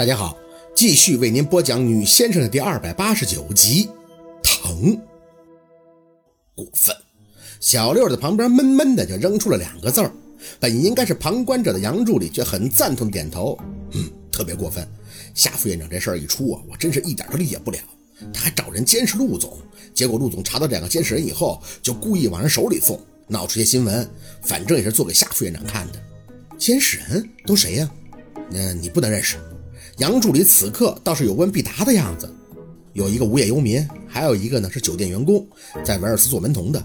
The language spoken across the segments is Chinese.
大家好，继续为您播讲《女先生》的第二百八十九集。疼，过分！小六在旁边闷闷的就扔出了两个字儿。本应该是旁观者的杨助理却很赞同点头，嗯，特别过分。夏副院长这事儿一出啊，我真是一点都理解不了。他还找人监视陆总，结果陆总查到两个监视人以后，就故意往人手里送，闹出些新闻。反正也是做给夏副院长看的。监视人都谁呀？嗯，你不能认识。杨助理此刻倒是有问必答的样子，有一个无业游民，还有一个呢是酒店员工，在维尔斯做门童的。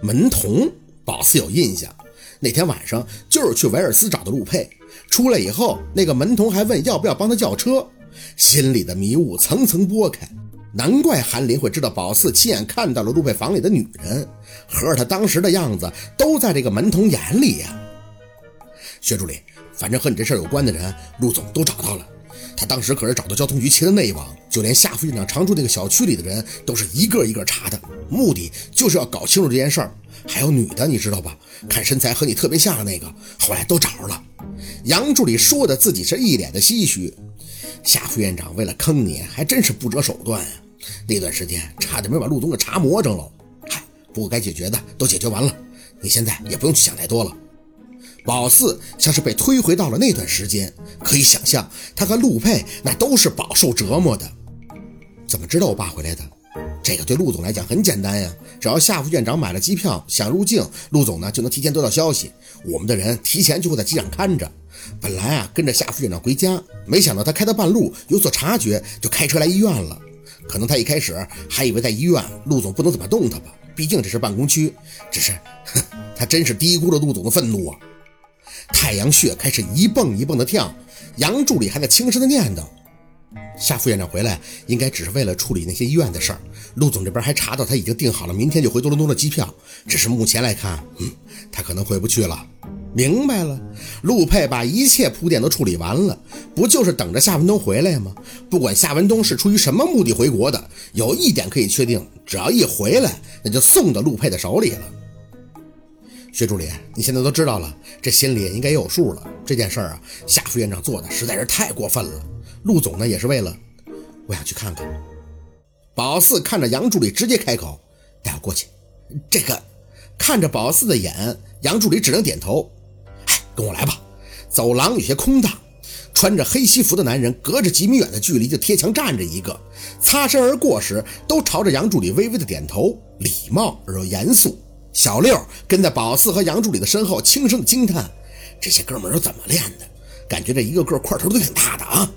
门童，宝四有印象，那天晚上就是去维尔斯找的陆佩，出来以后，那个门童还问要不要帮他叫车，心里的迷雾层层拨开，难怪韩林会知道宝四亲眼看到了陆佩房里的女人，合着他当时的样子都在这个门童眼里呀。薛助理，反正和你这事儿有关的人，陆总都找到了。他当时可是找到交通局齐了内网，就连夏副院长常住那个小区里的人都是一个一个查的，目的就是要搞清楚这件事儿。还有女的，你知道吧？看身材和你特别像的那个，后来都找着了。杨助理说的自己是一脸的唏嘘。夏副院长为了坑你，还真是不择手段啊。那段时间差点没把陆总给查魔怔了。嗨，不过该解决的都解决完了，你现在也不用去想太多了。宝四像是被推回到了那段时间，可以想象他和陆佩那都是饱受折磨的。怎么知道我爸回来的？这个对陆总来讲很简单呀，只要夏副院长买了机票想入境，陆总呢就能提前得到消息，我们的人提前就会在机场看着。本来啊跟着夏副院长回家，没想到他开到半路有所察觉，就开车来医院了。可能他一开始还以为在医院陆总不能怎么动他吧，毕竟这是办公区。只是，哼，他真是低估了陆总的愤怒啊！太阳穴开始一蹦一蹦的跳，杨助理还在轻声的念叨：“夏副院长回来应该只是为了处理那些医院的事儿。陆总这边还查到他已经订好了明天就回多伦多的机票，只是目前来看，嗯，他可能回不去了。明白了，陆佩把一切铺垫都处理完了，不就是等着夏文东回来吗？不管夏文东是出于什么目的回国的，有一点可以确定，只要一回来，那就送到陆佩的手里了。”薛助理，你现在都知道了，这心里应该也有数了。这件事儿啊，夏副院长做的实在是太过分了。陆总呢，也是为了，我想去看看。宝四看着杨助理，直接开口，带我过去。这个，看着宝四的眼，杨助理只能点头。哎，跟我来吧。走廊有些空荡，穿着黑西服的男人隔着几米远的距离就贴墙站着一个，擦身而过时都朝着杨助理微微的点头，礼貌而又严肃。小六跟在宝四和杨助理的身后，轻声惊叹：“这些哥们都怎么练的？感觉这一个个块头都挺大的啊！”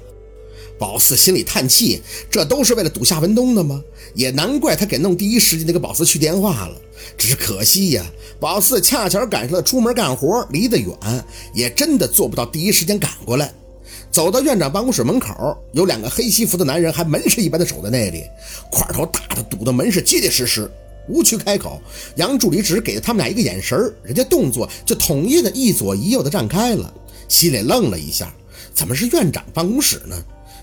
宝四心里叹气：“这都是为了堵夏文东的吗？也难怪他给弄第一时间就给宝四去电话了。只是可惜呀，宝四恰巧赶上了出门干活，离得远，也真的做不到第一时间赶过来。”走到院长办公室门口，有两个黑西服的男人还门市一般的守在那里，块头大的堵得门是结结实实。无需开口，杨助理只给了他们俩一个眼神人家动作就统一的一左一右的站开了，心里愣了一下，怎么是院长办公室呢？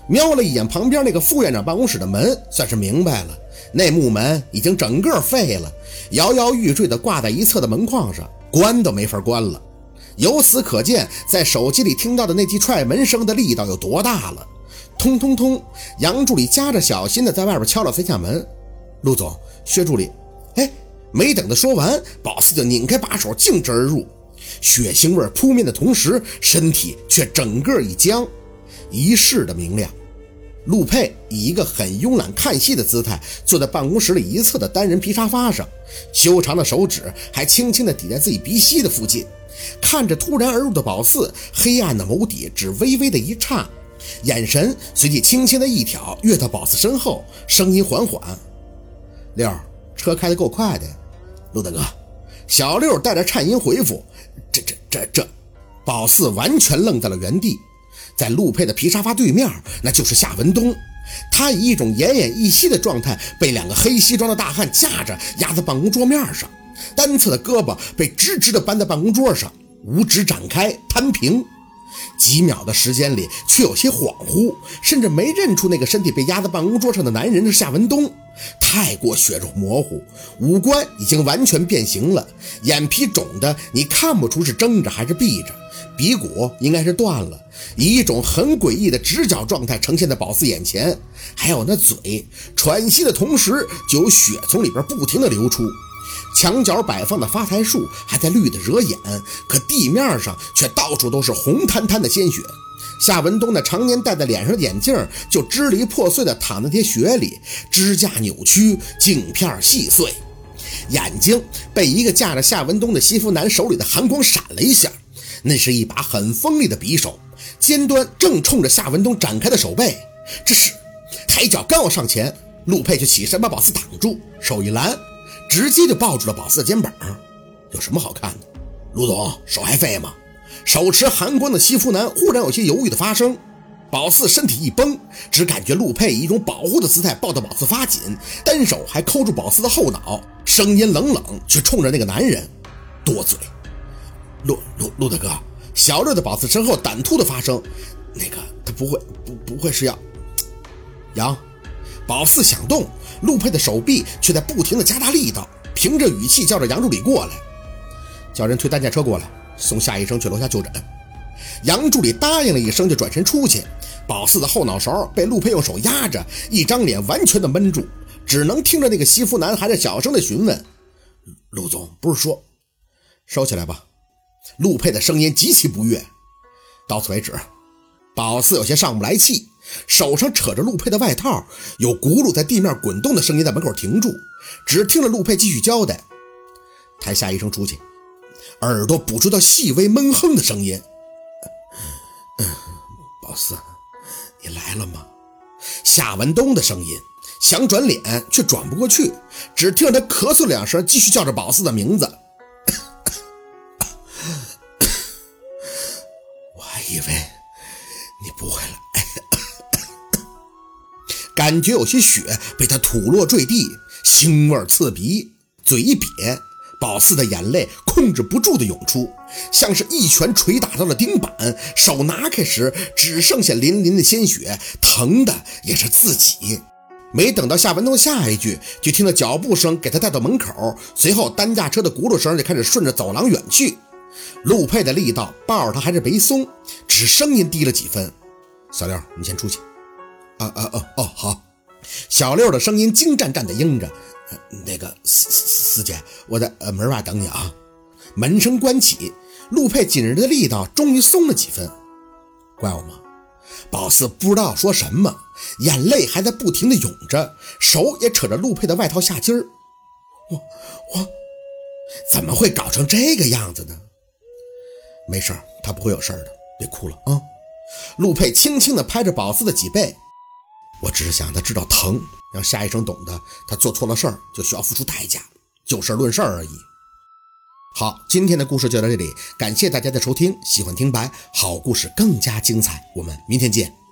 瞄了一眼旁边那个副院长办公室的门，算是明白了，那木门已经整个废了，摇摇欲坠的挂在一侧的门框上，关都没法关了。由此可见，在手机里听到的那记踹门声的力道有多大了。通通通，杨助理夹着小心的在外边敲了三下门，陆总，薛助理。哎，没等他说完，宝四就拧开把手，径直而入。血腥味扑面的同时，身体却整个一僵。一世的明亮，陆佩以一个很慵懒看戏的姿态坐在办公室里一侧的单人皮沙发上，修长的手指还轻轻地抵在自己鼻息的附近，看着突然而入的宝四，黑暗的眸底只微微的一颤，眼神随即轻轻的一挑，跃到宝四身后，声音缓缓：“六。”车开得够快的，陆大哥。小六带着颤音回复：“这、这、这、这。”宝四完全愣在了原地，在陆佩的皮沙发对面，那就是夏文东。他以一种奄奄一息的状态，被两个黑西装的大汉架着压在办公桌面上，单侧的胳膊被直直的搬在办公桌上，五指展开摊平。几秒的时间里，却有些恍惚，甚至没认出那个身体被压在办公桌上的男人是夏文东。太过血肉模糊，五官已经完全变形了，眼皮肿的你看不出是睁着还是闭着，鼻骨应该是断了，以一种很诡异的直角状态呈现在宝四眼前。还有那嘴，喘息的同时就有血从里边不停的流出。墙角摆放的发财树还在绿的惹眼，可地面上却到处都是红滩滩的鲜血。夏文东那常年戴在脸上的眼镜就支离破碎的躺在些血里，支架扭曲，镜片细碎，眼睛被一个架着夏文东的西服男手里的寒光闪了一下，那是一把很锋利的匕首，尖端正冲着夏文东展开的手背。这时，抬脚刚要上前，陆佩却起身把宝四挡住，手一拦，直接就抱住了宝四的肩膀。有什么好看的？陆总手还废吗？手持寒光的西服男忽然有些犹豫的发声，宝四身体一绷，只感觉陆佩以一种保护的姿态抱得宝四发紧，单手还抠住宝四的后脑，声音冷冷却冲着那个男人多嘴。陆陆陆大哥，小六在宝四身后胆突的发声，那个他不会不不会是要杨？宝四想动，陆佩的手臂却在不停的加大力道，凭着语气叫着杨助理过来，叫人推担架车过来。送夏医生去楼下就诊，杨助理答应了一声，就转身出去。宝四的后脑勺被陆佩用手压着，一张脸完全的闷住，只能听着那个西服男还在小声的询问：“陆总不是说收起来吧？”陆佩的声音极其不悦。到此为止，宝四有些上不来气，手上扯着陆佩的外套，有轱辘在地面滚动的声音在门口停住，只听着陆佩继续交代：“抬夏医生出去。”耳朵捕捉到细微闷哼的声音。宝四，你来了吗？夏文东的声音想转脸却转不过去，只听他咳嗽两声，继续叫着宝四的名字。感觉有些血被他吐落坠地，腥味刺鼻，嘴一瘪。宝四的眼泪控制不住的涌出，像是一拳捶打到了钉板。手拿开时，只剩下淋淋的鲜血，疼的也是自己。没等到夏文东下一句，就听到脚步声给他带到门口，随后担架车的轱辘声就开始顺着走廊远去。陆佩的力道抱着他还是没松，只是声音低了几分。小六，你先出去。啊啊啊！哦，好。小六的声音惊战战的应着。那个四四四姐，我在呃门外等你啊。门声关起，陆佩紧着的力道终于松了几分。怪我吗？宝四不知道说什么，眼泪还在不停的涌着，手也扯着陆佩的外套下襟儿。我我怎么会搞成这个样子呢？没事他不会有事的，别哭了啊。陆佩轻轻地拍着宝四的脊背。我只是想让他知道疼，让夏医生懂得，他做错了事儿就需要付出代价，就事论事而已。好，今天的故事就到这里，感谢大家的收听，喜欢听白好故事更加精彩，我们明天见。